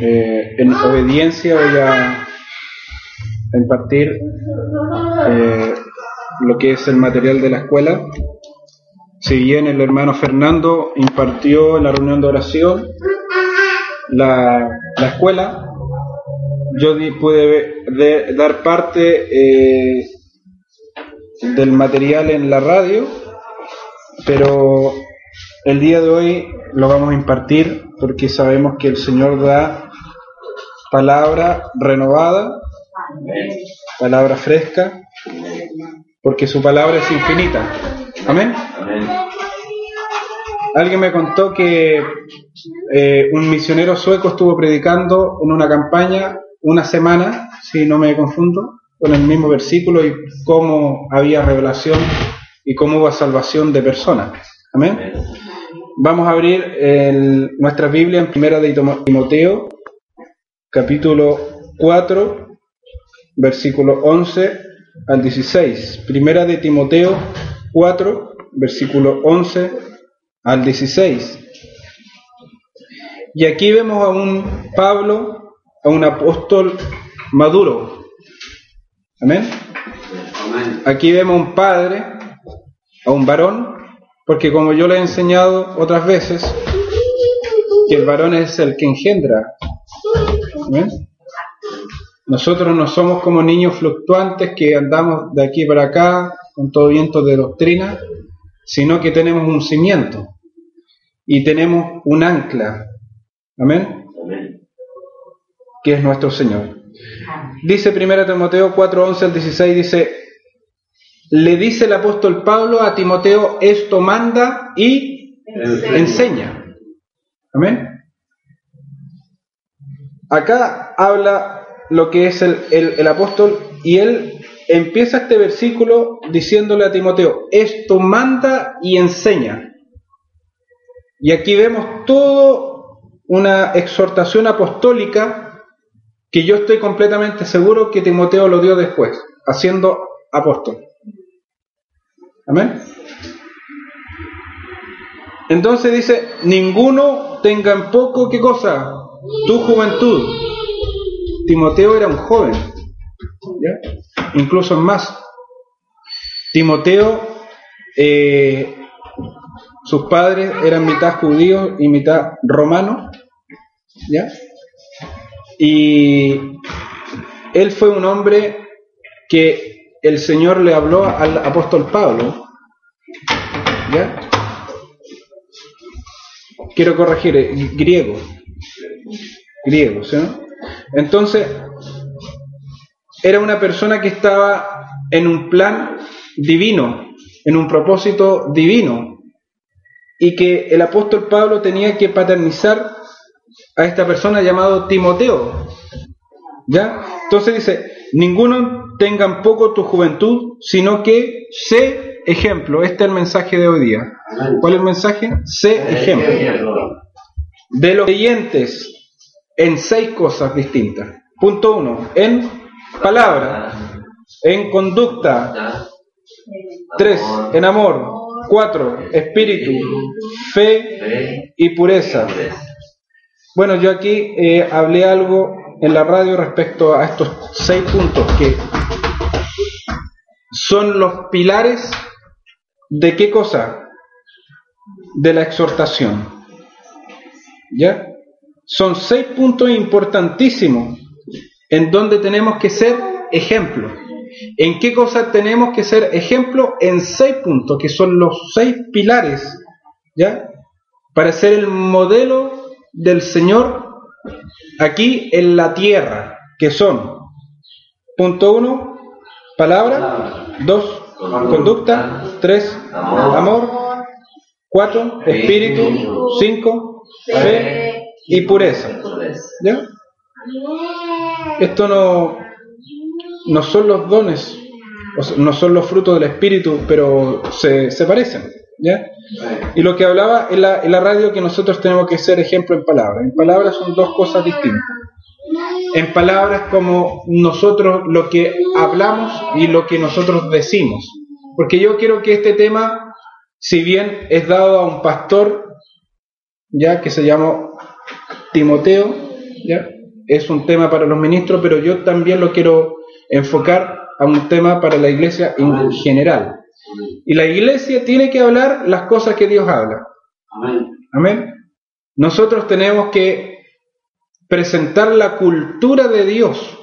eh, en obediencia voy a impartir eh, lo que es el material de la escuela. Si bien el hermano Fernando impartió en la reunión de oración la, la escuela, yo pude dar parte eh, del material en la radio, pero el día de hoy lo vamos a impartir porque sabemos que el Señor da palabra renovada, palabra fresca, porque su palabra es infinita. Amén. Alguien me contó que eh, un misionero sueco estuvo predicando en una campaña una semana, si no me confundo, con el mismo versículo y cómo había revelación y cómo hubo salvación de personas. Amén. Vamos a abrir nuestra Biblia en Primera de Timoteo, capítulo 4, versículo 11 al 16. Primera de Timoteo 4, versículo 11 al 16. Y aquí vemos a un Pablo, a un apóstol maduro. Amén. Aquí vemos a un padre, a un varón, porque como yo le he enseñado otras veces, que el varón es el que engendra. Nosotros no somos como niños fluctuantes que andamos de aquí para acá con todo viento de doctrina, sino que tenemos un cimiento y tenemos un ancla. Amén. Que es nuestro Señor. Dice 1 Timoteo 4, 11 al 16, dice, le dice el apóstol Pablo a Timoteo, esto manda y enseña. Amén. Acá habla lo que es el, el, apóstol y él empieza este versículo diciéndole a Timoteo, esto manda y enseña. Y aquí vemos todo una exhortación apostólica que yo estoy completamente seguro que Timoteo lo dio después, haciendo apóstol. Amén. Entonces dice, ninguno tenga en poco, ¿qué cosa? Tu juventud. Timoteo era un joven, ¿ya? incluso más. Timoteo, eh, sus padres eran mitad judíos y mitad romanos, ¿ya? Y él fue un hombre que el Señor le habló al apóstol Pablo. ¿Ya? Quiero corregir, eh, griego. Griego, ¿sí? Entonces, era una persona que estaba en un plan divino, en un propósito divino, y que el apóstol Pablo tenía que paternizar a esta persona llamado Timoteo. ¿Ya? Entonces dice, ninguno tengan poco tu juventud, sino que sé ejemplo. Este es el mensaje de hoy día. ¿Cuál es el mensaje? Sé ejemplo. De los creyentes en seis cosas distintas. Punto uno, en palabra, en conducta. Tres, en amor. Cuatro, espíritu, fe y pureza. Bueno, yo aquí eh, hablé algo en la radio respecto a estos seis puntos que son los pilares de qué cosa? De la exhortación. ¿Ya? Son seis puntos importantísimos en donde tenemos que ser ejemplo. ¿En qué cosa tenemos que ser ejemplo? En seis puntos, que son los seis pilares, ¿ya? Para ser el modelo del Señor aquí en la tierra, que son, punto uno, palabra, dos, conducta, tres, amor, cuatro, espíritu, cinco, fe y pureza. ¿Ya? Esto no, no son los dones, no son los frutos del espíritu, pero se, se parecen. ¿Ya? Y lo que hablaba en la, en la radio que nosotros tenemos que ser ejemplo en palabras. En palabras son dos cosas distintas. En palabras como nosotros lo que hablamos y lo que nosotros decimos. Porque yo quiero que este tema, si bien es dado a un pastor, ya que se llama Timoteo, ¿ya? es un tema para los ministros, pero yo también lo quiero enfocar a un tema para la iglesia en general. Y la iglesia tiene que hablar las cosas que Dios habla. Amén. Nosotros tenemos que presentar la cultura de Dios.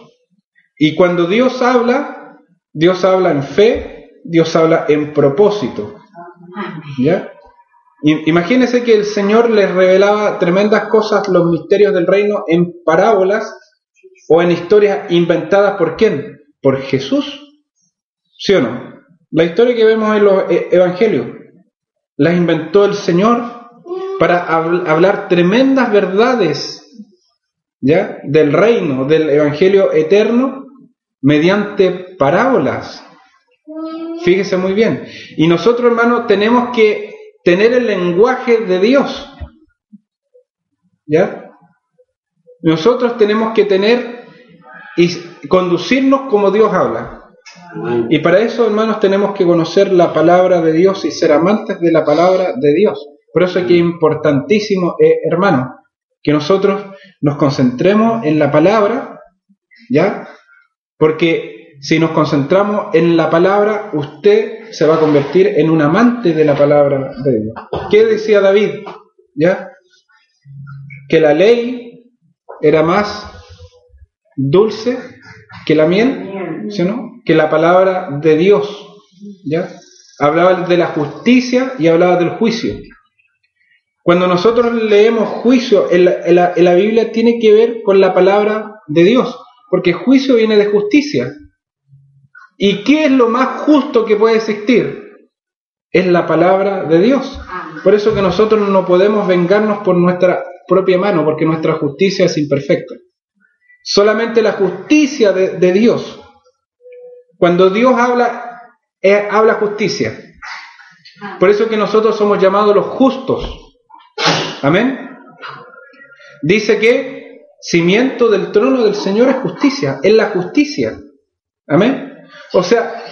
Y cuando Dios habla, Dios habla en fe, Dios habla en propósito. ¿Ya? Imagínense que el Señor les revelaba tremendas cosas, los misterios del reino, en parábolas o en historias inventadas por quién? Por Jesús. ¿Sí o no? La historia que vemos en los e-, evangelios la inventó el Señor para hablar tremendas verdades ¿ya? del reino, del evangelio eterno, mediante parábolas. Fíjese muy bien. Y nosotros, hermanos, tenemos que tener el lenguaje de Dios. ¿Ya? Nosotros tenemos que tener y conducirnos como Dios habla. Y para eso, hermanos, tenemos que conocer la palabra de Dios y ser amantes de la palabra de Dios. Por eso es que es importantísimo, eh, hermano, que nosotros nos concentremos en la palabra, ¿ya? Porque si nos concentramos en la palabra, usted se va a convertir en un amante de la palabra de Dios. ¿Qué decía David? ¿Ya? Que la ley era más dulce que la miel, ¿sí o no? Que la palabra de Dios. ¿ya? Hablaba de la justicia y hablaba del juicio. Cuando nosotros leemos juicio en la, en la Biblia tiene que ver con la palabra de Dios, porque juicio viene de justicia. ¿Y qué es lo más justo que puede existir? Es la palabra de Dios. Por eso que nosotros no podemos vengarnos por nuestra propia mano, porque nuestra justicia es imperfecta. Solamente la justicia de, de Dios cuando Dios habla, eh, habla justicia. Por eso que nosotros somos llamados los justos. Amén. Dice que cimiento del trono del Señor es justicia, es la justicia. Amén. O sea,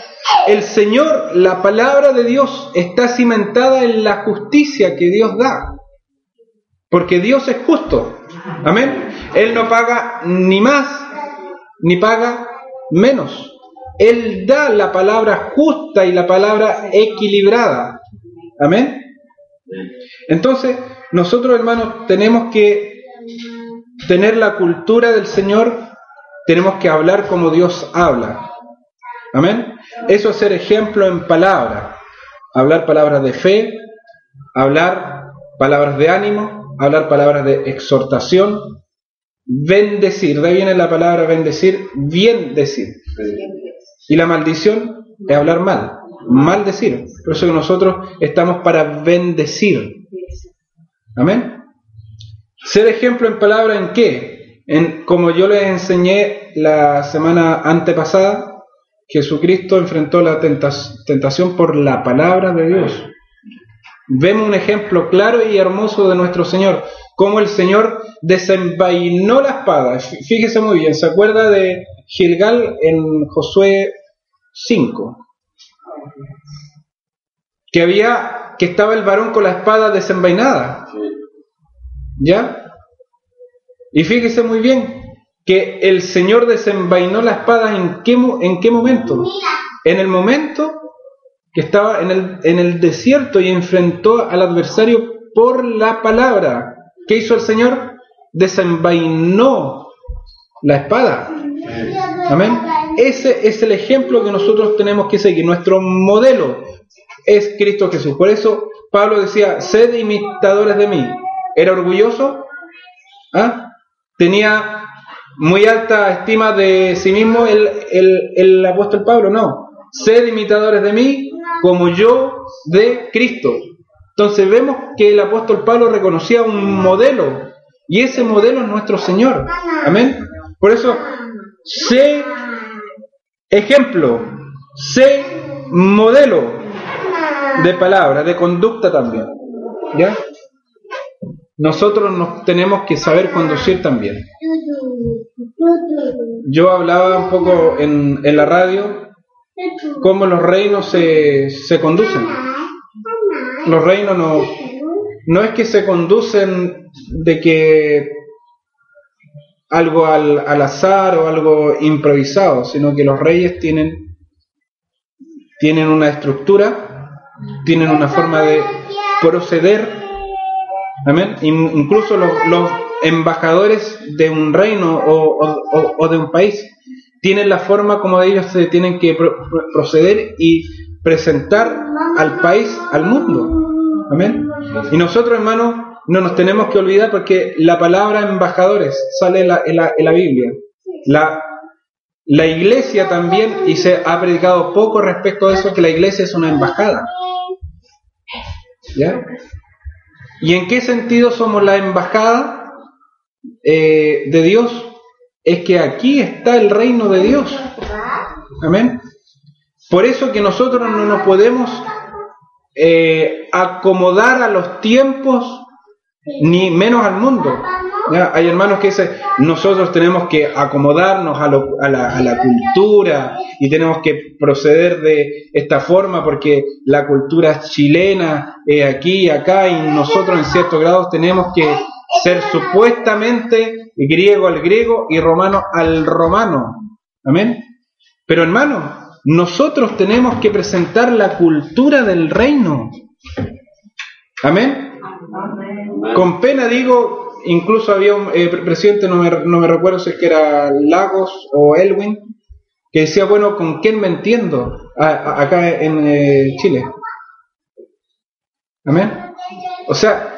el Señor, la palabra de Dios está cimentada en la justicia que Dios da. Porque Dios es justo. Amén. Él no paga ni más, ni paga menos. Él da la palabra justa y la palabra equilibrada. Amén. Entonces, nosotros hermanos tenemos que tener la cultura del Señor, tenemos que hablar como Dios habla. Amén. Eso es ser ejemplo en palabra. Hablar palabras de fe, hablar palabras de ánimo, hablar palabras de exhortación, bendecir. De ahí viene la palabra bendecir, bien decir. Y la maldición es hablar mal, maldecir. Por eso que nosotros estamos para bendecir. Amén. Ser ejemplo en palabra en qué? En, como yo les enseñé la semana antepasada, Jesucristo enfrentó la tentación por la palabra de Dios. Vemos un ejemplo claro y hermoso de nuestro Señor, cómo el Señor desenvainó la espada. Fíjese muy bien, ¿se acuerda de Gilgal en Josué 5. Que había, que estaba el varón con la espada desenvainada. ¿Ya? Y fíjese muy bien que el Señor desenvainó la espada en qué, en qué momento? En el momento que estaba en el, en el desierto y enfrentó al adversario por la palabra. ¿Qué hizo el Señor? Desenvainó la espada. Amén. Ese es el ejemplo que nosotros tenemos que seguir. Nuestro modelo es Cristo Jesús. Por eso Pablo decía, sed imitadores de mí. ¿Era orgulloso? ¿Ah? ¿Tenía muy alta estima de sí mismo el, el apóstol Pablo? No. Sed imitadores de mí como yo de Cristo. Entonces vemos que el apóstol Pablo reconocía un modelo y ese modelo es nuestro Señor. Amén. Por eso sé ejemplo, sé modelo de palabra, de conducta también. ¿Ya? Nosotros nos tenemos que saber conducir también. Yo hablaba un poco en, en la radio cómo los reinos se, se conducen. Los reinos no, no es que se conducen de que algo al, al azar o algo improvisado, sino que los reyes tienen, tienen una estructura, tienen una forma de proceder. Amén. Incluso los, los embajadores de un reino o, o, o, de un país tienen la forma como ellos se tienen que proceder y presentar al país, al mundo. Amén. Y nosotros, hermanos, no nos tenemos que olvidar porque la palabra embajadores sale en la, en la, Biblia. La, la iglesia también, y se ha predicado poco respecto a eso, que la iglesia es una embajada. ¿Ya? ¿Y en qué sentido somos la embajada eh, de Dios? Es que aquí está el reino de Dios. Amén. Por eso que nosotros no nos podemos eh, acomodar a los tiempos ni menos al mundo. Hay hermanos que dicen, nosotros tenemos que acomodarnos a, la, cultura y tenemos que proceder de esta forma porque la cultura chilena es aquí y acá y nosotros en ciertos grados tenemos que ser supuestamente griego al griego y romano al romano. Amén. Pero hermano, nosotros tenemos que presentar la cultura del reino. Amén. Con pena digo, incluso había un eh, presidente, no me, no me, recuerdo si es que era Lagos o Elwin, que decía, bueno, ¿con quién me entiendo acá en eh, Chile? Amén. O sea,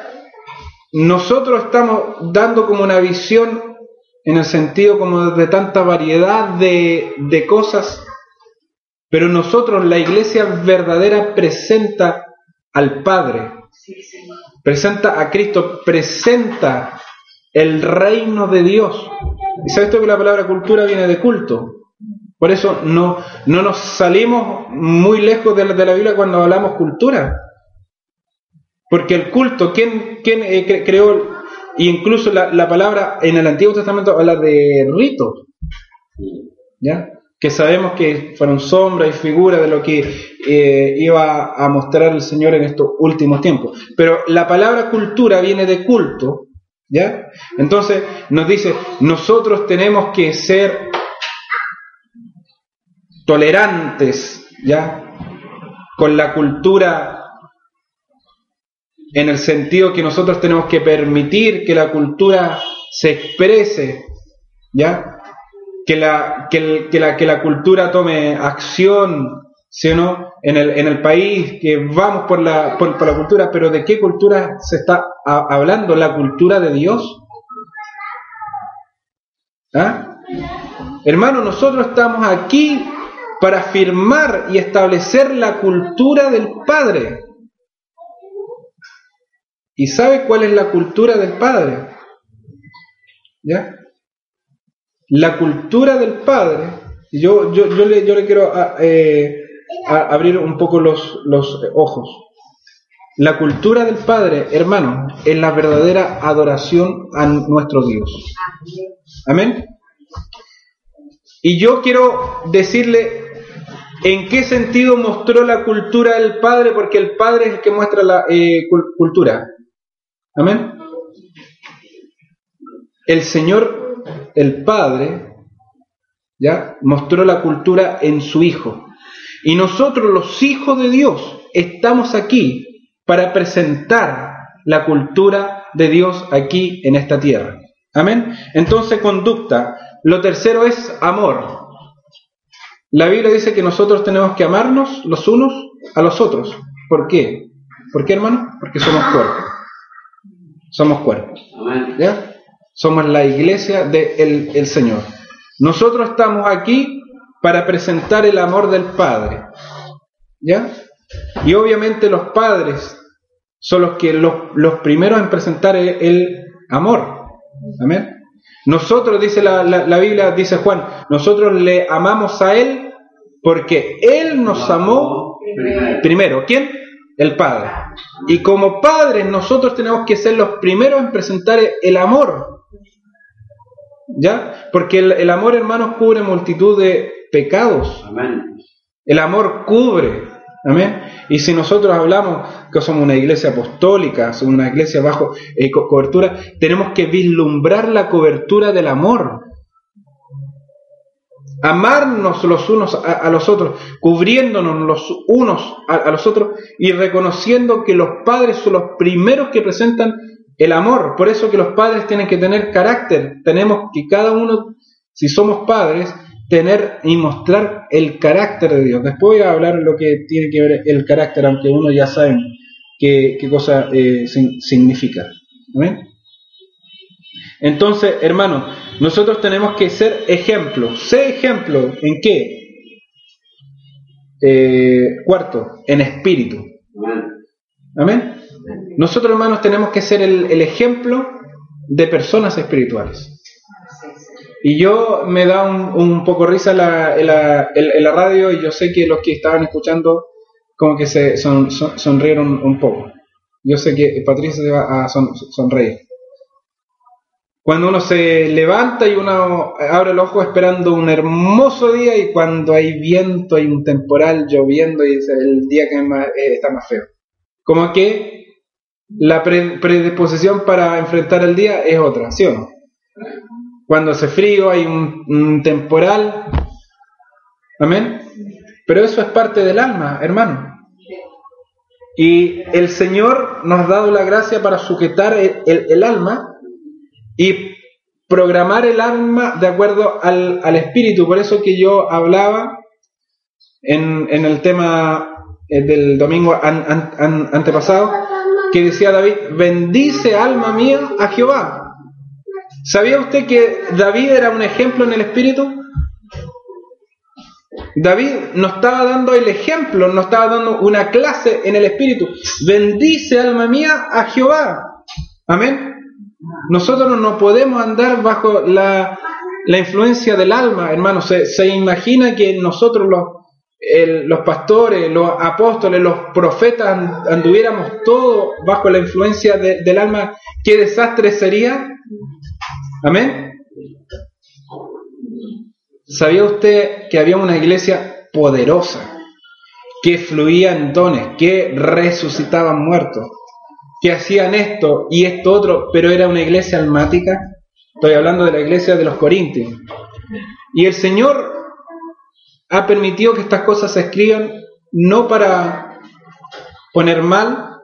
nosotros estamos dando como una visión en el sentido como de tanta variedad de, de cosas, pero nosotros, la iglesia verdadera, presenta al Padre. Presenta a Cristo, presenta el reino de Dios. Y sabes tú que la palabra cultura viene de culto. Por eso no, no nos salimos muy lejos de la, de la Biblia cuando hablamos cultura. Porque el culto, ¿quién, quién eh, creó? Incluso la, la, palabra en el Antiguo Testamento habla de ritos. ¿Ya? Que sabemos que fueron sombra y figura de lo que eh, iba a mostrar el Señor en estos últimos tiempos. Pero la palabra cultura viene de culto, ¿ya? Entonces nos dice, nosotros tenemos que ser tolerantes, ¿ya? Con la cultura en el sentido que nosotros tenemos que permitir que la cultura se exprese, ¿ya? Que la, que, la, que la cultura tome acción, ¿sí? En el, en el país, que vamos por la, por, la cultura, pero ¿de qué cultura se está hablando? ¿La cultura de Dios? ¿Ah? Hermano, nosotros estamos aquí para afirmar y establecer la cultura del Padre. ¿Y sabe cuál es la cultura del Padre? ¿Ya? La cultura del Padre, yo, yo, yo, le, yo le quiero eh, abrir un poco los, los ojos. La cultura del Padre, hermano, es la verdadera adoración a nuestro Dios. Amén. Y yo quiero decirle en qué sentido mostró la cultura del Padre, porque el Padre es el que muestra la eh, cultura. Amén. El Señor el Padre, ¿ya? Mostró la cultura en su Hijo. Y nosotros, los hijos de Dios, estamos aquí para presentar la cultura de Dios aquí en esta tierra. Amén. Entonces, conducta. Lo tercero es amor. La Biblia dice que nosotros tenemos que amarnos los unos a los otros. ¿Por qué? ¿Por qué, hermano? Porque somos cuerpos. Somos cuerpos. ¿Ya? Somos la iglesia del el Señor. Nosotros estamos aquí para presentar el amor del Padre. ¿Ya? Y obviamente los padres son los que los, los primeros en presentar el, amor. Amén. Nosotros, dice la, la, Biblia, dice Juan, nosotros le amamos a Él porque Él nos amó primero. ¿Quién? El Padre. Y como padres nosotros tenemos que ser los primeros en presentar el amor ¿Ya? Porque el, amor, hermanos, cubre multitud de pecados. El amor cubre. Amén. Y si nosotros hablamos que somos una iglesia apostólica, somos una iglesia bajo eh, cobertura, tenemos que vislumbrar la cobertura del amor. Amarnos los unos a, los otros, cubriéndonos los unos a los otros y reconociendo que los padres son los primeros que presentan el amor. Por eso que los padres tienen que tener carácter. Tenemos que cada uno, si somos padres, tener y mostrar el carácter de Dios. Después voy a hablar lo que tiene que ver el carácter, aunque uno ya sabe qué, cosa eh, significa. Entonces, hermano, nosotros tenemos que ser ejemplo. Sé ejemplo en qué? Eh, cuarto, en espíritu. Amén. Nosotros, hermanos, tenemos que ser el, ejemplo de personas espirituales. Y yo me da un, poco risa la, la, la, radio y yo sé que los que estaban escuchando como que se son, sonrieron un poco. Yo sé que Patricia se va a sonreír. Cuando uno se levanta y uno abre el ojo esperando un hermoso día y cuando hay viento, hay un temporal lloviendo y es el día que eh, está más feo. Como que la predisposición para enfrentar el día es otra, ¿sí o no? Cuando hace frío, hay un, temporal. Amén. Pero eso es parte del alma, hermano. Y el Señor nos ha dado la gracia para sujetar el, alma y programar el alma de acuerdo al, espíritu. Por eso que yo hablaba en, el tema eh, del domingo antepasado que decía David, bendice alma mía a Jehová. ¿Sabía usted que David era un ejemplo en el espíritu? David nos estaba dando el ejemplo, nos estaba dando una clase en el espíritu. Bendice alma mía a Jehová. Amén. Nosotros no podemos andar bajo la, influencia del alma, hermano. Se, se imagina que nosotros los, los pastores, los apóstoles, los profetas anduviéramos todos bajo la influencia del alma, ¿qué desastre sería? Amén. ¿Sabía usted que había una iglesia poderosa, que fluían dones, que resucitaban muertos, que hacían esto y esto otro, pero era una iglesia almática? Estoy hablando de la iglesia de los Corintios. Y el Señor ha permitido que estas cosas se escriban no para poner mal,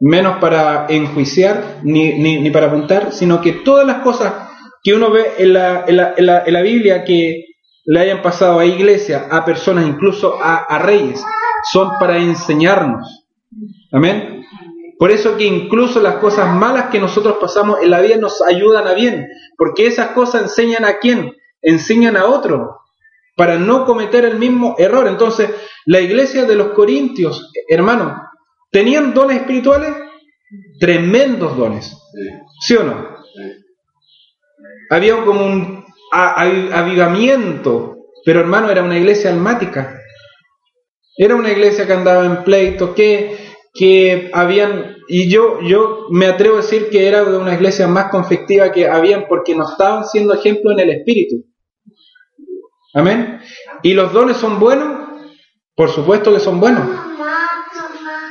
menos para enjuiciar ni, ni, para apuntar, sino que todas las cosas que uno ve en la, en la, en la, Biblia que le hayan pasado a iglesia, a personas, incluso a, a reyes, son para enseñarnos. Amén. Por eso que incluso las cosas malas que nosotros pasamos en la vida nos ayudan a bien, porque esas cosas enseñan a quién, enseñan a otro para no cometer el mismo error. Entonces, la iglesia de los Corintios, hermano, ¿tenían dones espirituales? Tremendos dones. ¿Sí, o no? Había como un avivamiento, pero hermano, era una iglesia almática. Era una iglesia que andaba en pleito, que, que habían, y yo, yo me atrevo a decir que era una iglesia más conflictiva que habían porque no estaban siendo ejemplo en el espíritu. Amén. ¿Y los dones son buenos? Por supuesto que son buenos.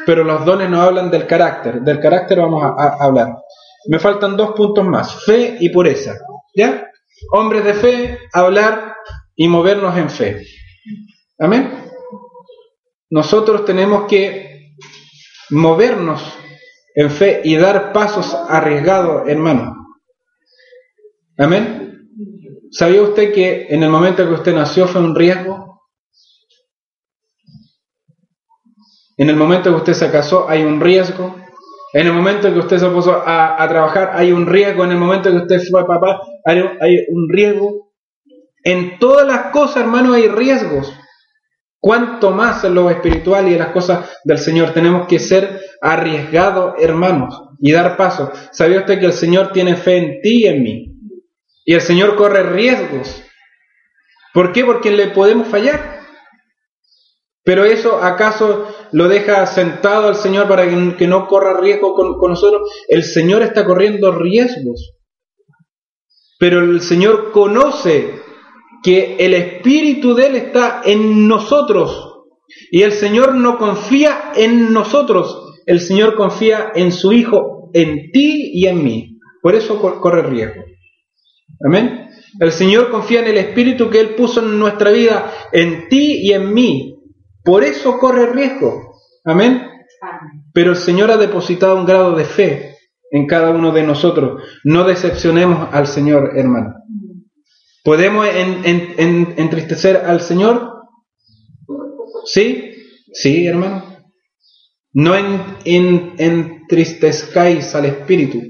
Pero los dones no hablan del carácter. Del carácter vamos a, hablar. Me faltan dos puntos más. Fe y pureza. ¿Ya? Hombres de fe, hablar y movernos en fe. Amén. Nosotros tenemos que movernos en fe y dar pasos arriesgados, hermano. Amén. ¿Sabía usted que en el momento que usted nació fue un riesgo? En el momento que usted se casó hay un riesgo. En el momento que usted se puso a, trabajar hay un riesgo. En el momento que usted fue papá hay, hay un riesgo. En todas las cosas, hermano, hay riesgos. Cuanto más en lo espiritual y en las cosas del Señor tenemos que ser arriesgados, hermanos, y dar paso. ¿Sabía usted que el Señor tiene fe en ti y en mí? Y el Señor corre riesgos. ¿Por qué? Porque le podemos fallar. Pero eso acaso lo deja sentado al Señor para que no corra riesgo con, nosotros. El Señor está corriendo riesgos. Pero el Señor conoce que el Espíritu de Él está en nosotros. Y el Señor no confía en nosotros, el Señor confía en su Hijo, en ti y en mí. Por eso corre riesgo. Amén. El Señor confía en el Espíritu que Él puso en nuestra vida, en ti y en mí. Por eso corre riesgo. Amén. Pero el Señor ha depositado un grado de fe en cada uno de nosotros. No decepcionemos al Señor, hermano. ¿Podemos entristecer al Señor? ¿Sí? Sí, hermano. No entristezcáis al Espíritu.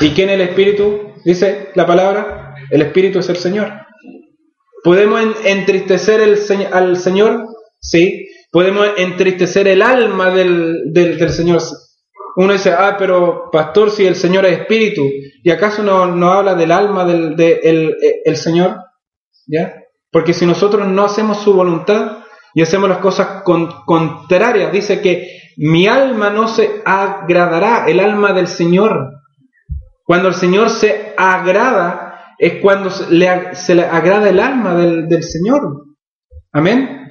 ¿Y quién es el Espíritu? Dice la palabra. El Espíritu es el Señor. ¿Podemos entristecer el, al Señor? Sí. ¿Podemos entristecer el alma del, del, Señor? Uno dice, ah, pero pastor, si el Señor es Espíritu, ¿y acaso no, no habla del alma del de, el, el Señor? ¿Ya? Porque si nosotros no hacemos su voluntad y hacemos las cosas contrarias, dice que mi alma no se agradará, el alma del Señor. Cuando el Señor se agrada, es cuando se le, agrada el alma del, Señor. Amén.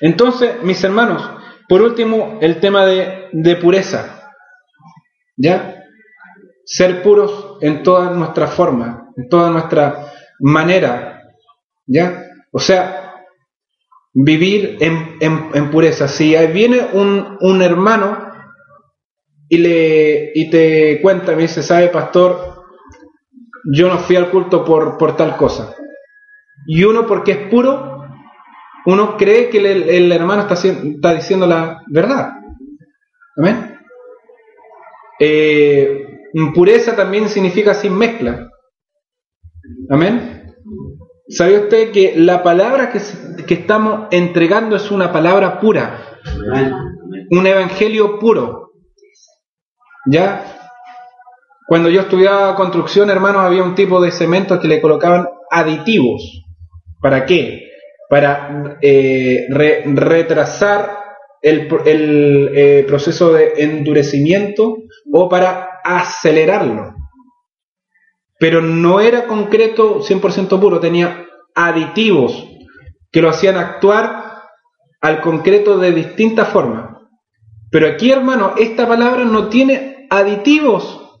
Entonces, mis hermanos, por último, el tema de, de pureza. ¿Ya? Ser puros en todas nuestras formas, en toda nuestra manera ¿Ya? O sea, vivir en, en, pureza. Si viene un, un, hermano y, le, y te cuenta, me dice, sabe, pastor, yo no fui al culto por, por tal cosa. Y uno, porque es puro, uno cree que el, el hermano está, está, diciendo la verdad. Amén. Eh, pureza también significa sin mezcla. Amén. ¿Sabe usted que la palabra que, que estamos entregando es una palabra pura? Un evangelio puro. ¿Ya? Cuando yo estudiaba construcción, hermanos, había un tipo de cemento que le colocaban aditivos. ¿Para qué? Para eh, retrasar el, eh, proceso de endurecimiento o para acelerarlo pero no era concreto 100% puro, tenía aditivos que lo hacían actuar al concreto de distintas formas. Pero aquí, hermano, esta palabra no tiene aditivos.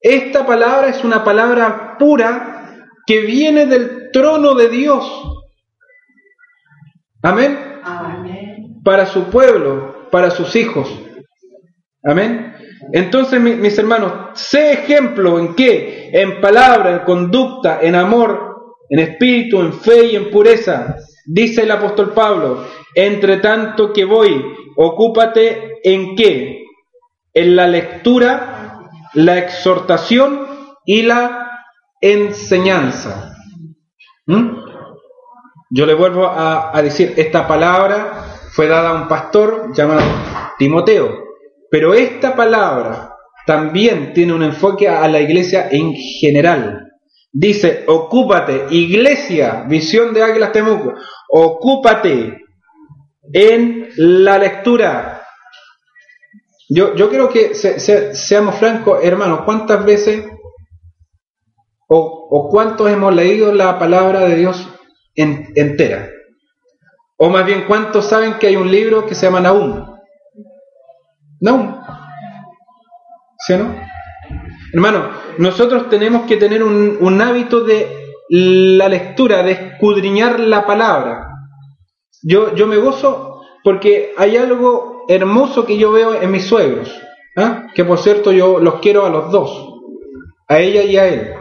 Esta palabra es una palabra pura que viene del trono de Dios. Amén. Amén. Para su pueblo, para sus hijos. Amén. Entonces, mis hermanos, sé ejemplo en qué? En palabra, en conducta, en amor, en espíritu, en fe y en pureza. Dice el apóstol Pablo, entre tanto que voy, ocúpate en qué? En la lectura, la exhortación y la enseñanza. ¿Mm? Yo le vuelvo a, a decir, esta palabra fue dada a un pastor llamado Timoteo pero esta palabra también tiene un enfoque a la iglesia en general. Dice, ocúpate, iglesia, visión de Águilas Temuco, ocúpate en la lectura. Yo, yo quiero que seamos francos, hermanos, ¿cuántas veces o, o, cuántos hemos leído la palabra de Dios entera? O más bien, ¿cuántos saben que hay un libro que se llama Nahum? No. ¿Sí o no? Hermano, nosotros tenemos que tener un, hábito de la lectura, de escudriñar la palabra. Yo, yo me gozo porque hay algo hermoso que yo veo en mis suegros, ¿ah? que por cierto yo los quiero a los dos, a ella y a él.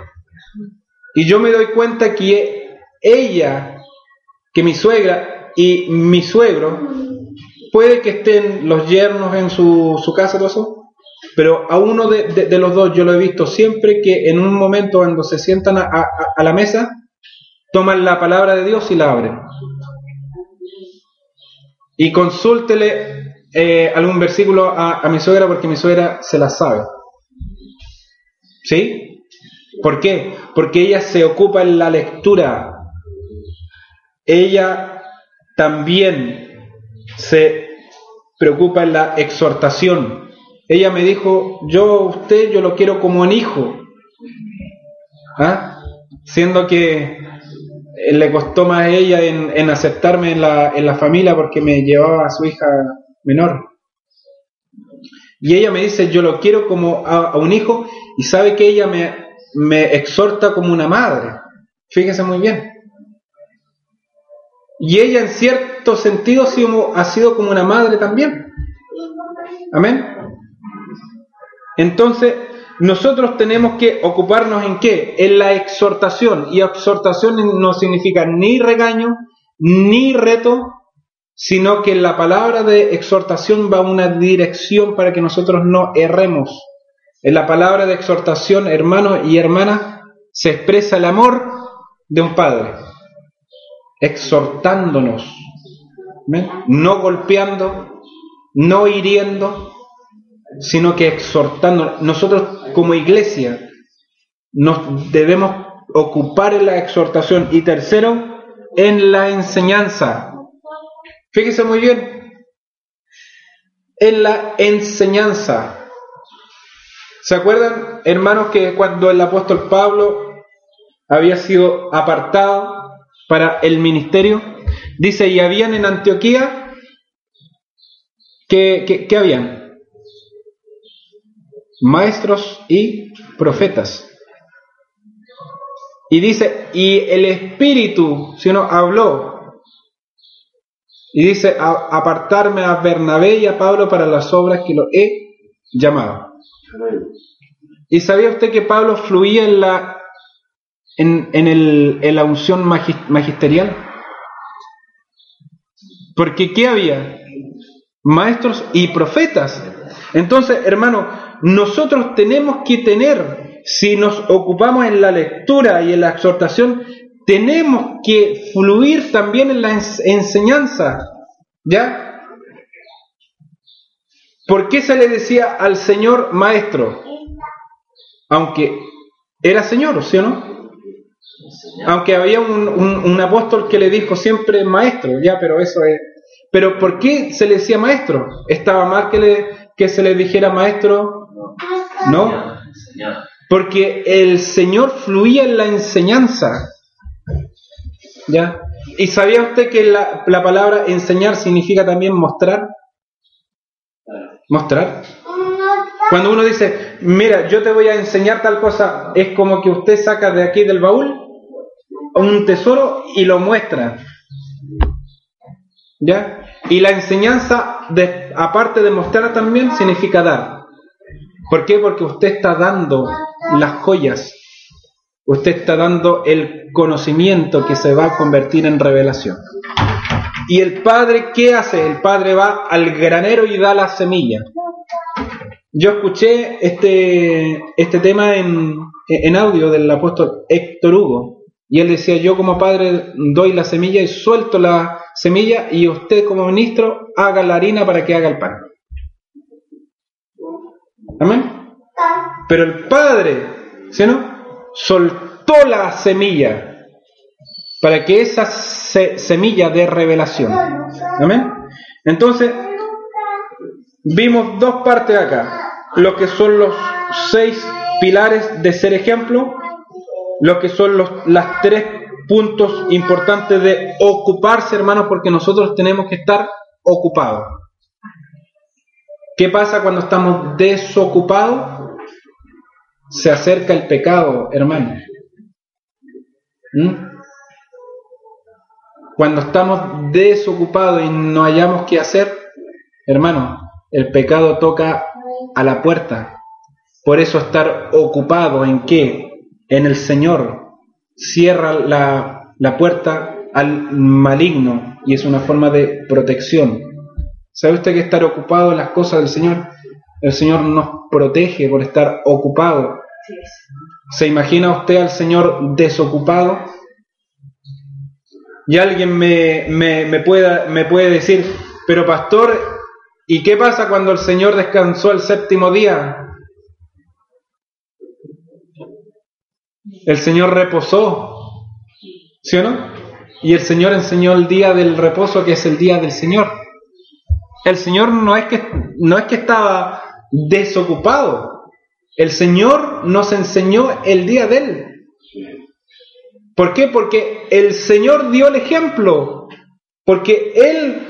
Y yo me doy cuenta que ella, que mi suegra y mi suegro puede que estén los yernos en su, su casa, todo eso, pero a uno de, los dos yo lo he visto siempre que en un momento cuando se sientan a, la mesa, toman la palabra de Dios y la abren. Y consúltele eh, algún versículo a, mi suegra porque mi suegra se la sabe. ¿Sí? ¿Por qué? Porque ella se ocupa en la lectura. Ella también se preocupa en la exhortación. Ella me dijo, yo usted, yo lo quiero como un hijo. ¿Ah? Siendo que le costó más a ella en, aceptarme en la, en la familia porque me llevaba a su hija menor. Y ella me dice, yo lo quiero como a, un hijo y sabe que ella me, me exhorta como una madre. Fíjese muy bien. Y ella en cierto sentido ha sido como una madre también. Amén. Entonces, nosotros tenemos que ocuparnos en qué? En la exhortación. Y exhortación no significa ni regaño, ni reto, sino que la palabra de exhortación va a una dirección para que nosotros no erremos. En la palabra de exhortación, hermanos y hermanas, se expresa el amor de un padre, exhortándonos, no golpeando, no hiriendo, sino que exhortando. Nosotros como iglesia nos debemos ocupar en la exhortación y tercero, en la enseñanza. Fíjese muy bien, en la enseñanza. ¿Se acuerdan, hermanos, que cuando el apóstol Pablo había sido apartado para el ministerio, dice, y habían en Antioquía, ¿qué, qué habían? maestros y profetas. Y dice, y el Espíritu, si uno habló, y dice, apartarme a Bernabé y a Pablo para las obras que lo he llamado. ¿Y sabía usted que Pablo fluía en la, en, en, el, en la unción magisterial? Porque ¿qué había? Maestros y profetas. Entonces, hermano, nosotros tenemos que tener, si nos ocupamos en la lectura y en la exhortación, tenemos que fluir también en la enseñanza. ¿Ya? ¿Por qué se le decía al Señor maestro? Aunque era Señor, ¿sí o no? Aunque había un, un apóstol que le dijo siempre maestro, ya, pero eso es... Pero ¿por qué se le decía maestro? ¿Estaba mal que, le, que se le dijera maestro ¿No? Porque el Señor fluía en la enseñanza. ¿Ya? ¿Y sabía usted que la, palabra enseñar significa también mostrar? Mostrar. Cuando uno dice, mira, yo te voy a enseñar tal cosa, es como que usted saca de aquí del baúl un tesoro y lo muestra. ¿Ya? Y la enseñanza, de, aparte de mostrar también, significa dar. ¿Por qué? Porque usted está dando las joyas, usted está dando el conocimiento que se va a convertir en revelación. ¿Y el Padre qué hace? El Padre va al granero y da la semilla. Yo escuché este, este tema en, en audio del apóstol Héctor Hugo, y él decía, yo como padre doy la semilla y suelto la semilla y usted como ministro haga la harina para que haga el pan. Amén. Pero el Padre, ¿sí no? Soltó la semilla para que esa semilla dé revelación. Amén. Entonces, vimos dos partes acá. Lo que son los seis pilares de ser ejemplo, lo que son los las tres puntos importantes de ocuparse, hermanos, porque nosotros tenemos que estar ocupados. ¿Qué pasa cuando estamos desocupados? Se acerca el pecado, hermano. ¿Mm? Cuando estamos desocupados y no hayamos qué hacer, hermano, el pecado toca a la puerta. Por eso estar ocupado en qué? En el Señor. Cierra la, la puerta al maligno y es una forma de protección. ¿Sabe usted que estar ocupado en las cosas del Señor? El Señor nos protege por estar ocupado. ¿Se imagina usted al Señor desocupado? Y alguien me, me, me, pueda, me puede decir, pero pastor, ¿y qué pasa cuando el Señor descansó el séptimo día? El Señor reposó, ¿sí o no? Y el Señor enseñó el día del reposo, que es el día del Señor. El Señor no es que, no es que estaba desocupado. El Señor nos enseñó el día de Él. ¿Por qué? Porque el Señor dio el ejemplo. Porque Él,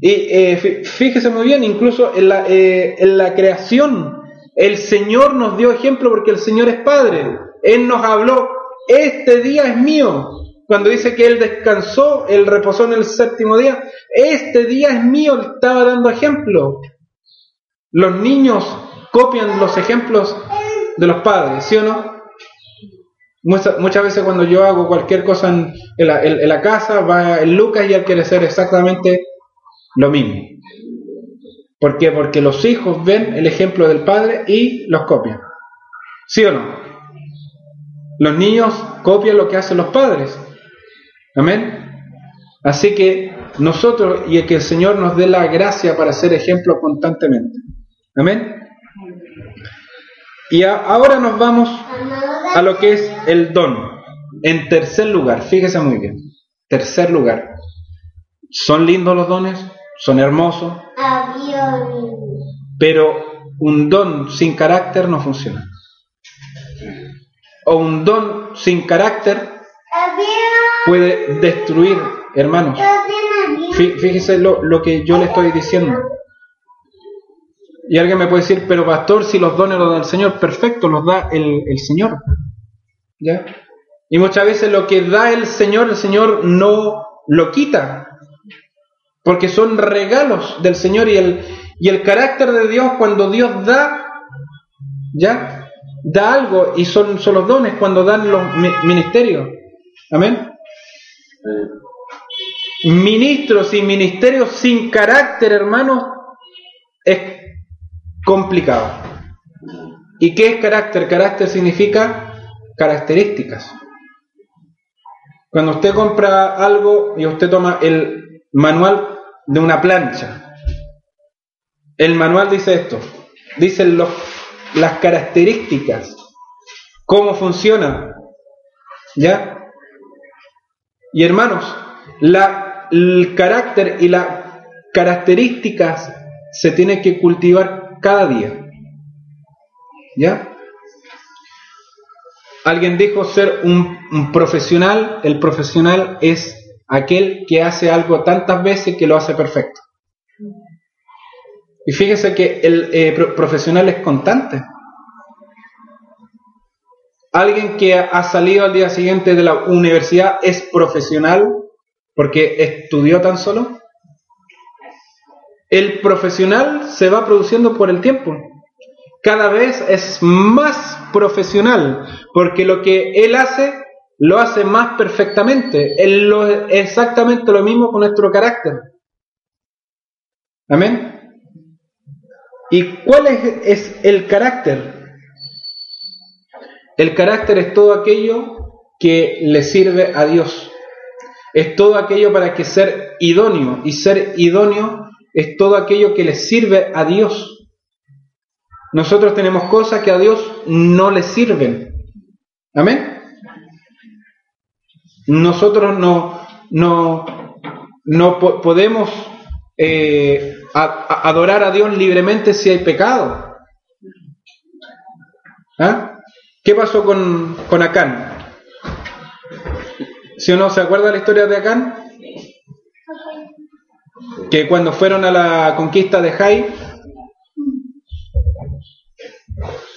y, eh, fíjese muy bien, incluso en la, eh, en la creación, el Señor nos dio ejemplo porque el Señor es Padre. Él nos habló, este día es mío. Cuando dice que Él descansó, Él reposó en el séptimo día, este día es mío, estaba dando ejemplo. Los niños copian los ejemplos de los padres, ¿sí o no? Muchas, veces cuando yo hago cualquier cosa en, la, casa, va el Lucas y él quiere hacer exactamente lo mismo. ¿Por qué? Porque los hijos ven el ejemplo del padre y los copian. ¿Sí o no? Los niños copian lo que hacen los padres. Amén. Así que nosotros y que el Señor nos dé la gracia para ser ejemplo constantemente. Amén. Y ahora nos vamos a lo que es el don. En tercer lugar, fíjese muy bien. Tercer lugar. Son lindos los dones, son hermosos. Pero un don sin carácter no funciona. O un don sin carácter puede destruir, hermanos. Fíjese lo, lo que yo le estoy diciendo. Y alguien me puede decir, pero pastor, si los dones los da el Señor, perfecto, los da el, Señor. ¿Ya? Y muchas veces lo que da el Señor, el Señor no lo quita. Porque son regalos del Señor y el, y el carácter de Dios cuando Dios da, ¿ya? Da algo y son, son los dones cuando dan los ministerios. Amén. Ministros y ministerios sin carácter, hermanos, es complicado. ¿Y qué es carácter? Carácter significa características. Cuando usted compra algo y usted toma el manual de una plancha, el manual dice esto, dice los, las características, cómo funciona, ¿ya? Y hermanos, la, el carácter y las características se tienen que cultivar cada día. ¿Ya? Alguien dijo ser un, profesional, el profesional es aquel que hace algo tantas veces que lo hace perfecto. Y fíjese que el eh, profesional es constante. Alguien que ha salido al día siguiente de la universidad es profesional porque estudió tan solo el profesional se va produciendo por el tiempo. Cada vez es más profesional, porque lo que él hace, lo hace más perfectamente. Él lo, exactamente lo mismo con nuestro carácter. Amén. ¿Y cuál es, es el carácter? El carácter es todo aquello que le sirve a Dios. Es todo aquello para que ser idóneo. Y ser idóneo es todo aquello que le sirve a Dios. Nosotros tenemos cosas que a Dios no le sirven. Amén. Nosotros no, no, no podemos eh, adorar a Dios libremente si hay pecado. ¿Ah? ¿Qué pasó con, con Acán? ¿Si uno se acuerda la historia de Acán? Que cuando fueron a la conquista de Jai,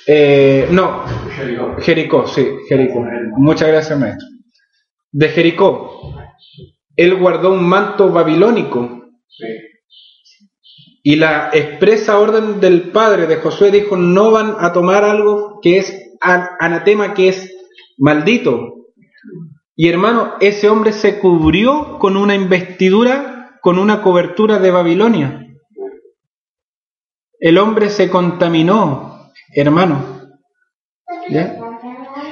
eh, no, Jericó. sí, Jericó. Muchas gracias, maestro. De Jericó, él guardó un manto babilónico. Y la expresa orden del padre de Josué dijo, no van a tomar algo que es anatema, que es maldito. Y hermano, ese hombre se cubrió con una investidura con una cobertura de Babilonia. El hombre se contaminó, hermano.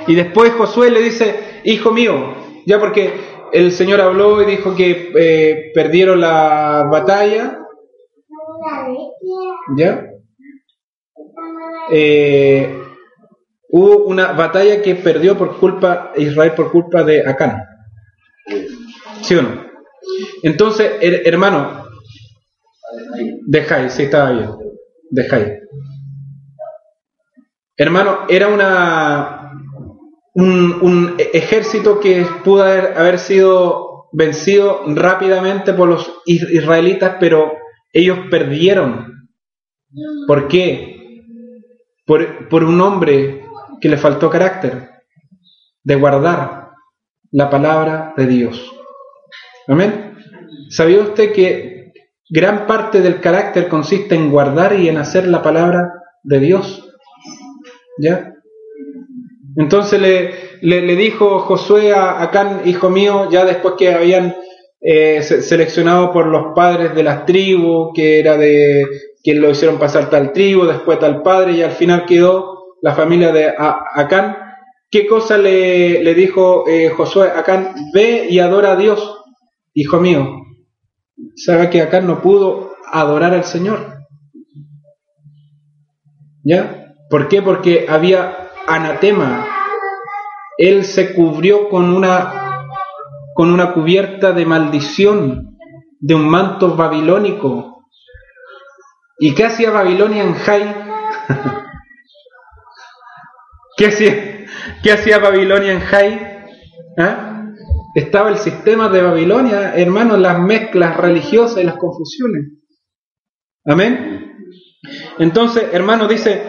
Y después Josué le dice, hijo mío, ya porque el Señor habló y dijo que eh, perdieron la batalla. ¿Ya? Eh, hubo una batalla que perdió por culpa Israel por culpa de Acán. ¿Sí o no? Entonces, hermano, dejáis, sí estaba bien, dejáis. Hermano, era una un, ejército que pudo haber, sido vencido rápidamente por los israelitas, pero ellos perdieron. ¿Por qué? Por, por un hombre que le faltó carácter de guardar la palabra de Dios. Amén. ¿Sabía usted que gran parte del carácter consiste en guardar y en hacer la palabra de Dios? ¿Ya? Entonces le, le, dijo Josué a Acán, hijo mío, ya después que habían eh, seleccionado por los padres de las tribus, que era de quien lo hicieron pasar tal tribu, después tal padre, y al final quedó la familia de Acán. ¿Qué cosa le, le dijo eh, Josué a Acán? Ve y adora a Dios, hijo mío. ¿Sabe que Acán no pudo adorar al Señor? ¿Ya? ¿Por qué? Porque había anatema. Él se cubrió con una, con una cubierta de maldición, de un manto babilónico. ¿Y qué hacía Babilonia en Jai? ¿Qué hacía, ¿Qué hacía Babilonia en Jai? ¿Ah? Estaba el sistema de Babilonia, hermanos, las mezclas religiosas y las confusiones. Amén. Entonces, hermano, dice,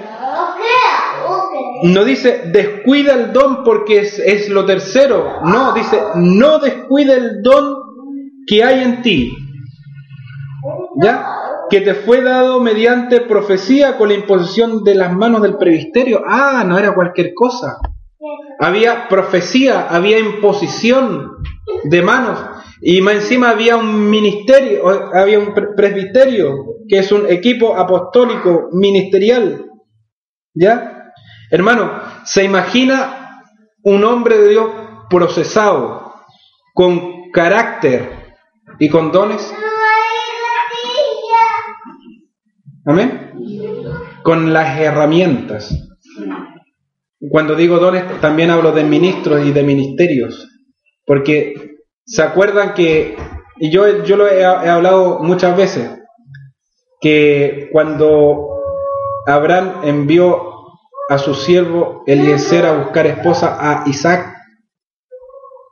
no dice descuida el don porque es, lo tercero. No, dice no descuida el don que hay en ti. ¿Ya? Que te fue dado mediante profecía con la imposición de las manos del previsterio. Ah, no era cualquier cosa. Había profecía, había imposición de manos. Y más encima había un ministerio, había un presbiterio, que es un equipo apostólico ministerial. ¿Ya? Hermano, ¿se imagina un hombre de Dios procesado, con carácter y con dones? Amén. Con las herramientas. Cuando digo dones, también hablo de ministros y de ministerios. Porque se acuerdan que, y yo, yo lo he, he hablado muchas veces, que cuando Abraham envió a su siervo Eliezer a buscar esposa a Isaac.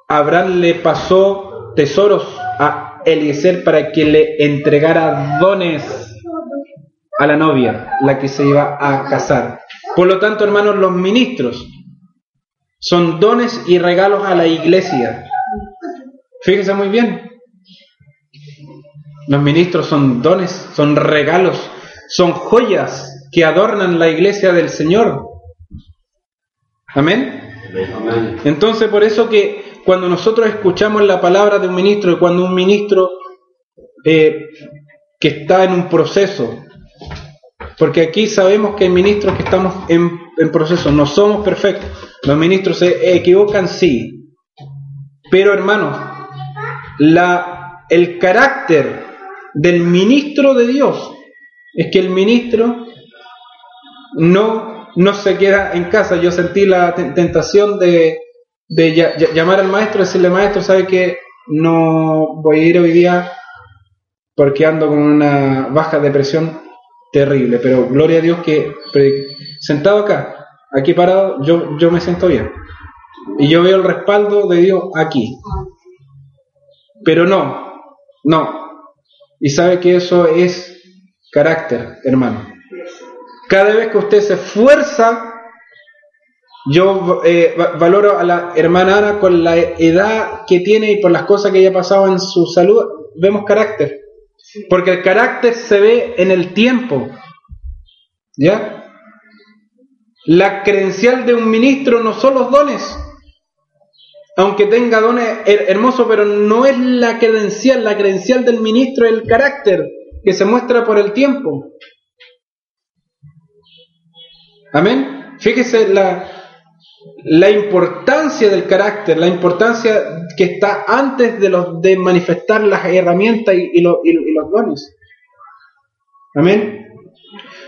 Abraham le pasó tesoros a Eliezer para que le entregara dones a la novia, la que se iba a casar. Por lo tanto, hermanos, los ministros son dones y regalos a la iglesia. Fíjense muy bien. Los ministros son dones, son regalos, son joyas que adornan la iglesia del Señor. Amén. Entonces, por eso que cuando nosotros escuchamos la palabra de un ministro y cuando un ministro eh, que está en un proceso, porque aquí sabemos que hay ministros que estamos en, en proceso, no somos perfectos, los ministros se equivocan, sí, pero hermanos, la, el carácter del ministro de Dios es que el ministro no, no se queda en casa. Yo sentí la tentación de, llamar al maestro y decirle, maestro, ¿sabe que no voy a ir hoy día porque ando con una baja depresión terrible? Pero gloria a Dios que sentado acá, aquí parado, yo, yo me siento bien. Y yo veo el respaldo de Dios aquí. Pero no, no. Y sabe que eso es carácter, hermano. Cada vez que usted se esfuerza, yo eh, valoro a la hermana Ana con la edad que tiene y por las cosas que ella ha pasado en su salud, vemos carácter. Porque el carácter se ve en el tiempo. ¿Ya? La credencial de un ministro no son los dones. Aunque tenga dones hermosos, pero no es la credencial. La credencial del ministro es el carácter que se muestra por el tiempo. Amén. Fíjese la, la importancia del carácter, la importancia que está antes de, los, de manifestar las herramientas y, los, dones. Amén.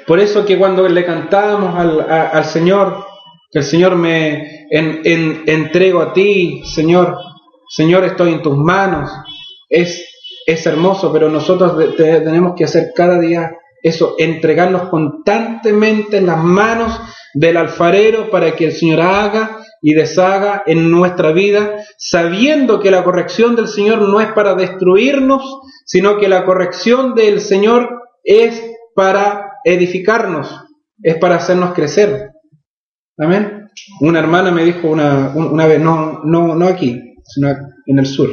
Por eso que cuando le cantábamos al, Señor, que el Señor me en, entrego a ti, Señor, Señor, estoy en tus manos, es, es hermoso, pero nosotros tenemos que hacer cada día eso, entregarnos constantemente en las manos del alfarero para que el Señor haga y deshaga en nuestra vida, sabiendo que la corrección del Señor no es para destruirnos, sino que la corrección del Señor es para edificarnos, es para hacernos crecer. Amén. Una hermana me dijo una, una vez, no, no, no aquí, sino en el sur,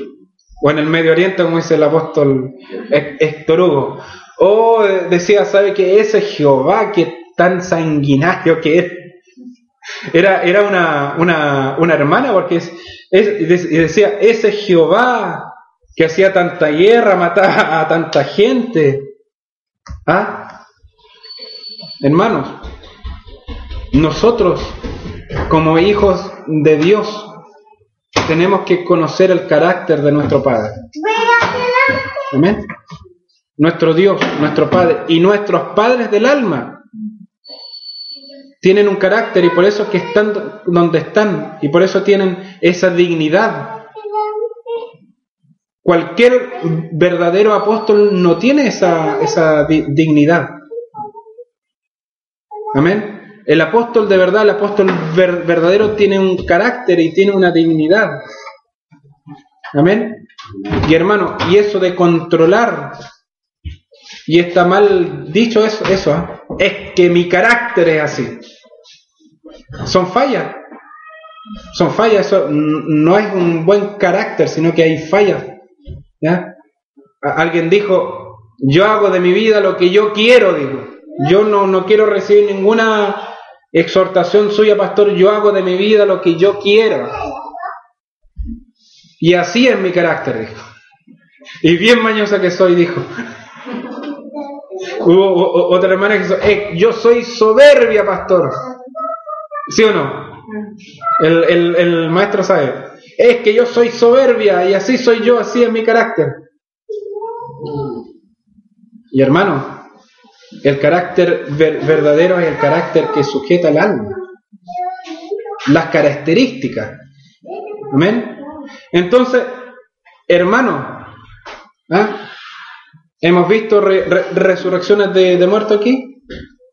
o en el Medio Oriente, como dice el apóstol Héctor Hugo. O decía, ¿sabe que ese Jehová que tan sanguinario que es? Era, era una, una, una hermana porque es, decía, ese Jehová que hacía tanta guerra, mataba a tanta gente. ¿Ah? Hermanos, nosotros como hijos de Dios tenemos que conocer el carácter de nuestro Padre. Amén. Nuestro Dios, nuestro Padre y nuestros padres del alma tienen un carácter y por eso que están donde están y por eso tienen esa dignidad. Cualquier verdadero apóstol no tiene esa, esa dignidad. Amén. El apóstol de verdad, el apóstol verdadero tiene un carácter y tiene una dignidad. Amén. Y hermano, y eso de controlar, y está mal dicho eso, eso ¿ah? es que mi carácter es así. Son fallas. Son fallas, eso no es un buen carácter, sino que hay fallas. ¿ya? Alguien dijo, yo hago de mi vida lo que yo quiero, digo. Yo no, no quiero recibir ninguna exhortación suya, pastor, yo hago de mi vida lo que yo quiero. Y así es mi carácter, dijo. Y bien mañosa que soy, dijo. Hubo otra hermana que dijo, eh, yo soy soberbia, pastor. ¿Sí o no? El, maestro sabe. Es que yo soy soberbia y así soy yo, así es mi carácter. Y hermano, el carácter verdadero es el carácter que sujeta al alma. Las características. Amén. Entonces, hermano, ¿ah? ¿Hemos visto resurrecciones de, de muertos aquí?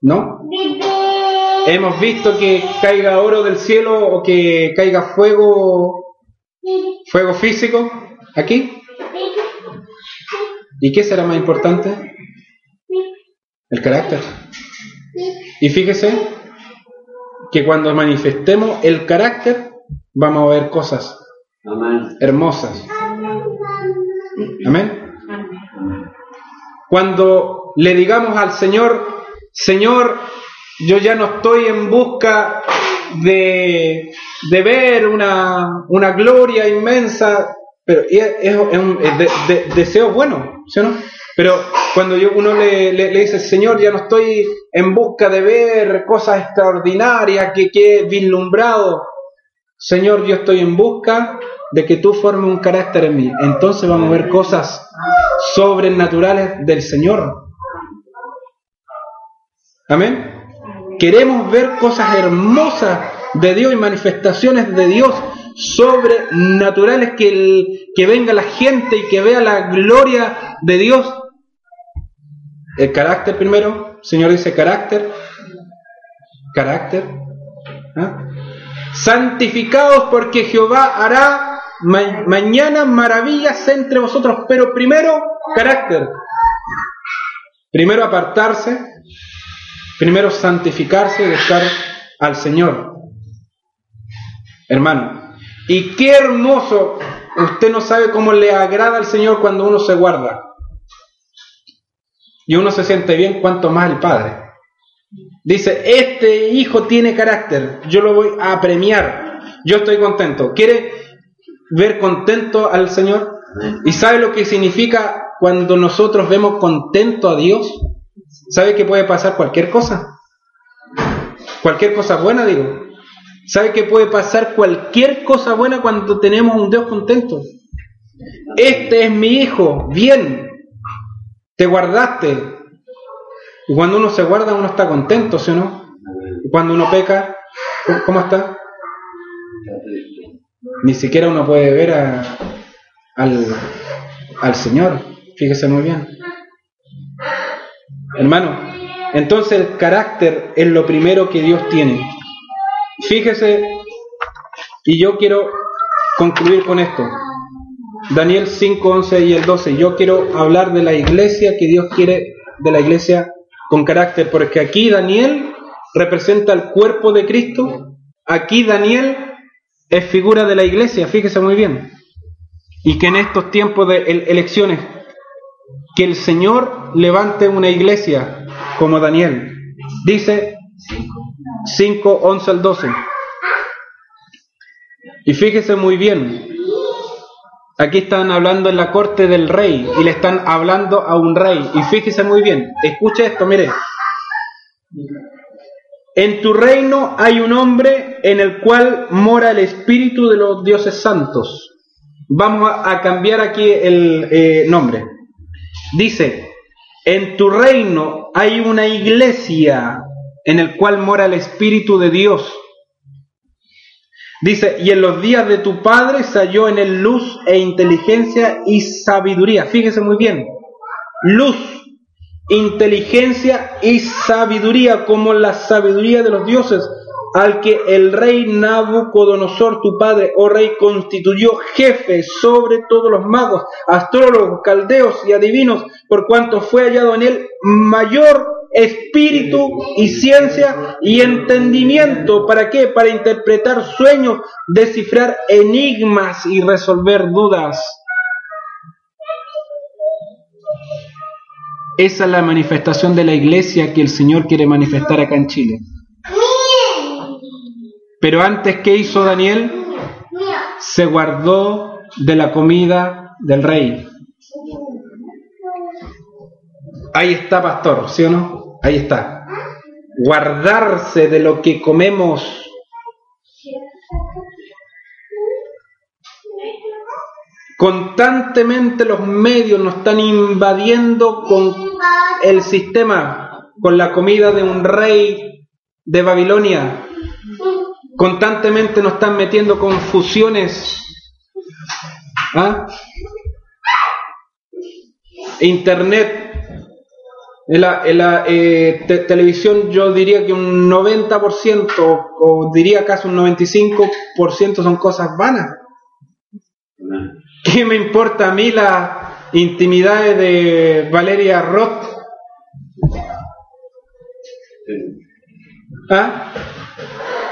¿No? ¿Hemos visto que caiga oro del cielo o que caiga fuego, fuego físico aquí? ¿Y qué será más importante? El carácter. Y fíjese que cuando manifestemos el carácter, vamos a ver cosas hermosas. Amén. Cuando le digamos al Señor, Señor, yo ya no estoy en busca de, de ver una, una, gloria inmensa, pero es, un deseo bueno, ¿sí o no? Pero cuando yo, uno le, le, dice, Señor, ya no estoy en busca de ver cosas extraordinarias que, que he vislumbrado, Señor, yo estoy en busca de que tú formes un carácter en mí. Entonces vamos a ver cosas sobrenaturales del Señor. Amén. Queremos ver cosas hermosas de Dios y manifestaciones de Dios sobrenaturales que, que venga la gente y que vea la gloria de Dios. El carácter primero, Señor dice carácter, carácter. ¿ah? Santificados porque Jehová hará mañana maravillas entre vosotros, pero primero carácter. Primero apartarse, primero santificarse y estar al Señor. Hermano, y qué hermoso, usted no sabe cómo le agrada al Señor cuando uno se guarda. Y uno se siente bien, cuanto más el Padre. Dice, este hijo tiene carácter, yo lo voy a premiar, yo estoy contento. ¿Quiere ver contento al Señor? ¿Y sabe lo que significa cuando nosotros vemos contento a Dios? ¿Sabe que puede pasar cualquier cosa? Cualquier cosa buena, digo. ¿Sabe que puede pasar cualquier cosa buena cuando tenemos un Dios contento? Este es mi hijo, bien, te guardaste, y cuando uno se guarda, uno está contento, ¿sí o no? Y cuando uno peca, ¿cómo está? Ni siquiera uno puede ver al, al Señor. Fíjese muy bien. Hermano, entonces el carácter es lo primero que Dios tiene. Fíjese Y yo quiero concluir con esto. Daniel 5, 11 y el 12. Yo quiero hablar de la iglesia que Dios quiere, de la iglesia con carácter, porque aquí Daniel representa el cuerpo de Cristo, aquí Daniel es figura de la iglesia, fíjese muy bien. Y que en estos tiempos de elecciones, que el Señor levante una iglesia como Daniel. Dice 5, 11 al 12. Y fíjese muy bien, Aquí están hablando en la corte del rey y le están hablando a un rey. Y fíjese muy bien, escuche esto, mire. En tu reino hay un hombre en el cual mora el espíritu de los dioses santos. Vamos a cambiar aquí el eh, nombre. Dice, en tu reino hay una iglesia en el cual mora el espíritu de Dios Dice, y en los días de tu padre se halló en él luz e inteligencia y sabiduría. Fíjese muy bien, luz, inteligencia y sabiduría como la sabiduría de los dioses, al que el rey Nabucodonosor, tu padre, oh rey, constituyó jefe sobre todos los magos, astrólogos, caldeos y adivinos, por cuanto fue hallado en él mayor espíritu y ciencia y entendimiento. ¿Para qué? Para interpretar sueños, descifrar enigmas y resolver dudas. Esa es la manifestación de la iglesia que el Señor quiere manifestar acá en Chile. Pero antes, ¿qué hizo Daniel? Se guardó de la comida del rey. Ahí está, pastor, ¿sí o no? Ahí está. Guardarse de lo que comemos. Constantemente los medios nos están invadiendo con el sistema, con la comida de un rey de Babilonia. Constantemente nos están metiendo confusiones. ¿Ah? Internet en la, eh, televisión yo diría que un 90% o diría casi un 95% son cosas vanas. ¿Qué me importa a mí la intimidad de Valeria Roth? ¿Ah?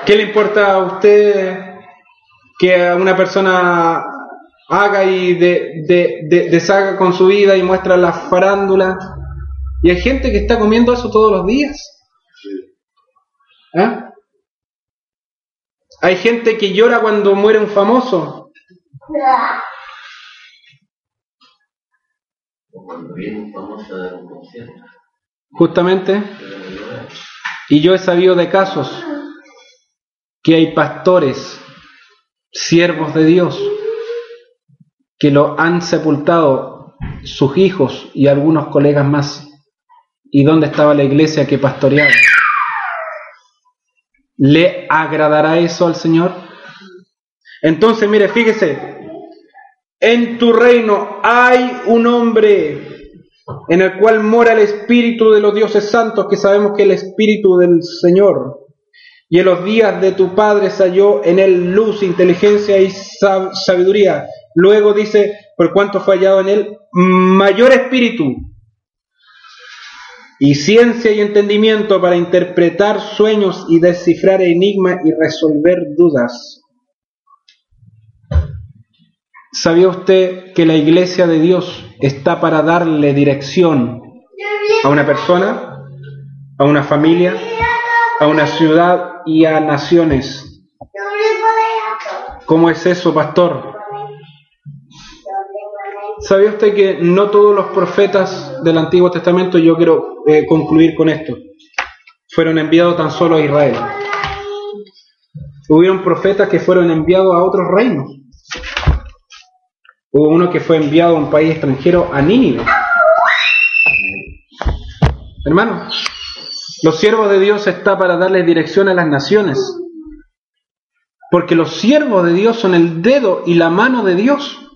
¿Qué le importa a usted que una persona haga y de, de, deshaga con su vida y muestra la farándula? Y hay gente que está comiendo eso todos los días. ¿Ah? Hay gente que llora cuando muere un famoso. Justamente. Y yo he sabido de casos que hay pastores, siervos de Dios, que lo han sepultado sus hijos y algunos colegas más. ¿Y dónde estaba la iglesia que pastoreaba? ¿Le agradará eso al Señor? Entonces, mire, fíjese, en tu reino hay un hombre en el cual mora el Espíritu de los dioses santos, que sabemos que es el Espíritu del Señor. Y en los días de tu Padre se halló en él luz, inteligencia y sabiduría. Luego dice, por cuanto fue hallado en él mayor espíritu y ciencia y entendimiento para interpretar sueños y descifrar enigmas y resolver dudas. ¿Sabía usted que la iglesia de Dios está para darle dirección a una persona, a una familia, a una ciudad y a naciones? ¿Cómo es eso, pastor? ¿Sabía usted que no todos los profetas del Antiguo Testamento, yo quiero eh, concluir con esto, fueron enviados tan solo a Israel? Hubieron profetas que fueron enviados a otros reinos. Hubo uno que fue enviado a un país extranjero, a Nínive. Hermano, los siervos de Dios está para darles dirección a las naciones. Porque los siervos de Dios son el dedo y la mano de Dios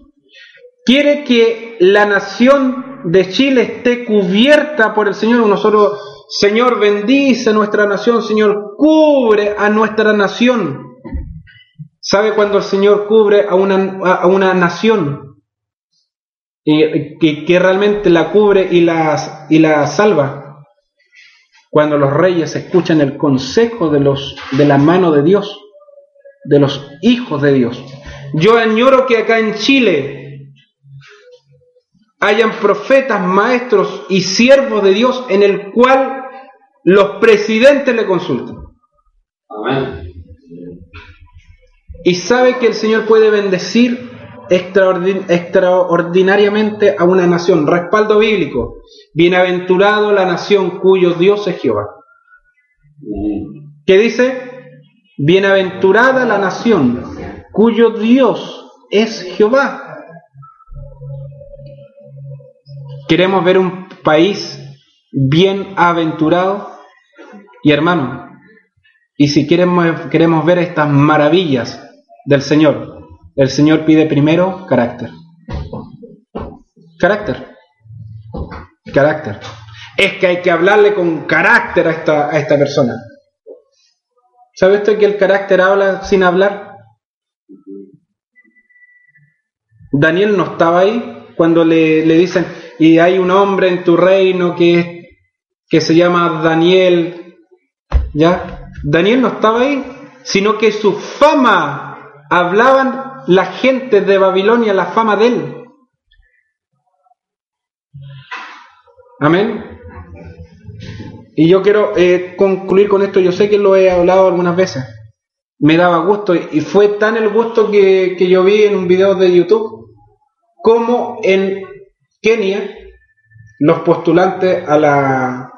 quiere que la nación de Chile esté cubierta por el Señor. Nosotros, Señor, bendice nuestra nación, Señor, cubre a nuestra nación. ¿Sabe cuando el Señor cubre a una, a una nación? Y, que, que, realmente la cubre y la, y la salva. Cuando los reyes escuchan el consejo de, los, de la mano de Dios, de los hijos de Dios. Yo añoro que acá en Chile hayan profetas, maestros y siervos de Dios en el cual los presidentes le consulten. Amén y sabe que el Señor puede bendecir extraordinariamente a una nación. Respaldo bíblico. Bienaventurado la nación cuyo Dios es Jehová. ¿Qué dice? Bienaventurada la nación cuyo Dios es Jehová. Queremos ver un país bien aventurado y hermano. Y si queremos, queremos ver estas maravillas del Señor. El Señor pide primero carácter. Carácter. Carácter. Es que hay que hablarle con carácter a esta, a esta persona. ¿Sabe usted que el carácter habla sin hablar? Daniel no estaba ahí cuando le, le dicen, y hay un hombre en tu reino que, que se llama Daniel, ¿ya? Daniel no estaba ahí, sino que su fama hablaban la gente de Babilonia la fama de él. Amén. Y yo quiero eh, concluir con esto. Yo sé que lo he hablado algunas veces. Me daba gusto y fue tan el gusto que, yo vi en un video de YouTube como en Kenia los postulantes a la,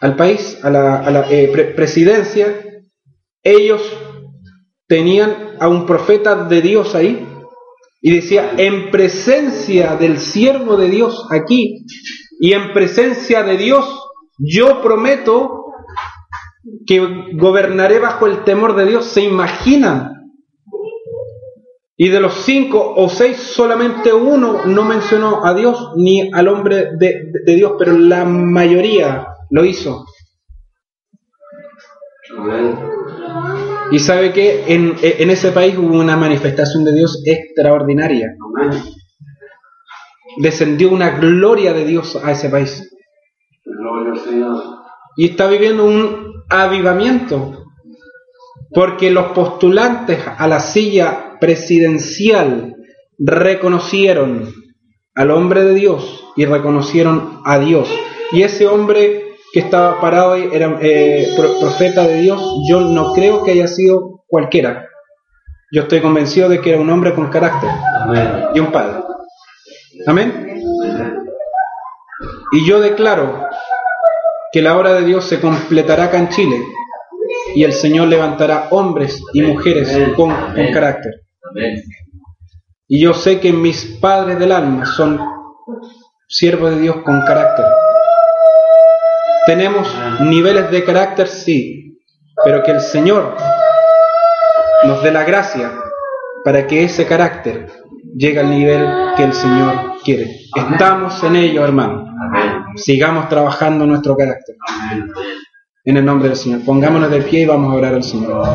al país, a la, eh, presidencia, ellos tenían a un profeta de Dios ahí y decía, en presencia del siervo de Dios aquí y en presencia de Dios, yo prometo que gobernaré bajo el temor de Dios. ¿Se imaginan? Y de los cinco o seis, solamente uno no mencionó a Dios ni al hombre de, de Dios, pero la mayoría lo hizo. Y sabe que en, ese país hubo una manifestación de Dios extraordinaria. Descendió una gloria de Dios a ese país. Y está viviendo un avivamiento. Porque los postulantes a la silla presidencial reconocieron al hombre de Dios y reconocieron a Dios. Y ese hombre que estaba parado ahí era eh, profeta de Dios, yo no creo que haya sido cualquiera. Yo estoy convencido de que era un hombre con carácter y un padre. Amén. Y yo declaro que la obra de Dios se completará acá en Chile y el Señor levantará hombres y mujeres con, con carácter. Y yo sé que mis padres del alma son siervos de Dios con carácter. Tenemos niveles de carácter, sí, pero que el Señor nos dé la gracia para que ese carácter llegue al nivel que el Señor quiere. Estamos en ello, hermano. Sigamos trabajando nuestro carácter. En el nombre del Señor. Pongámonos de pie y vamos a orar al Señor.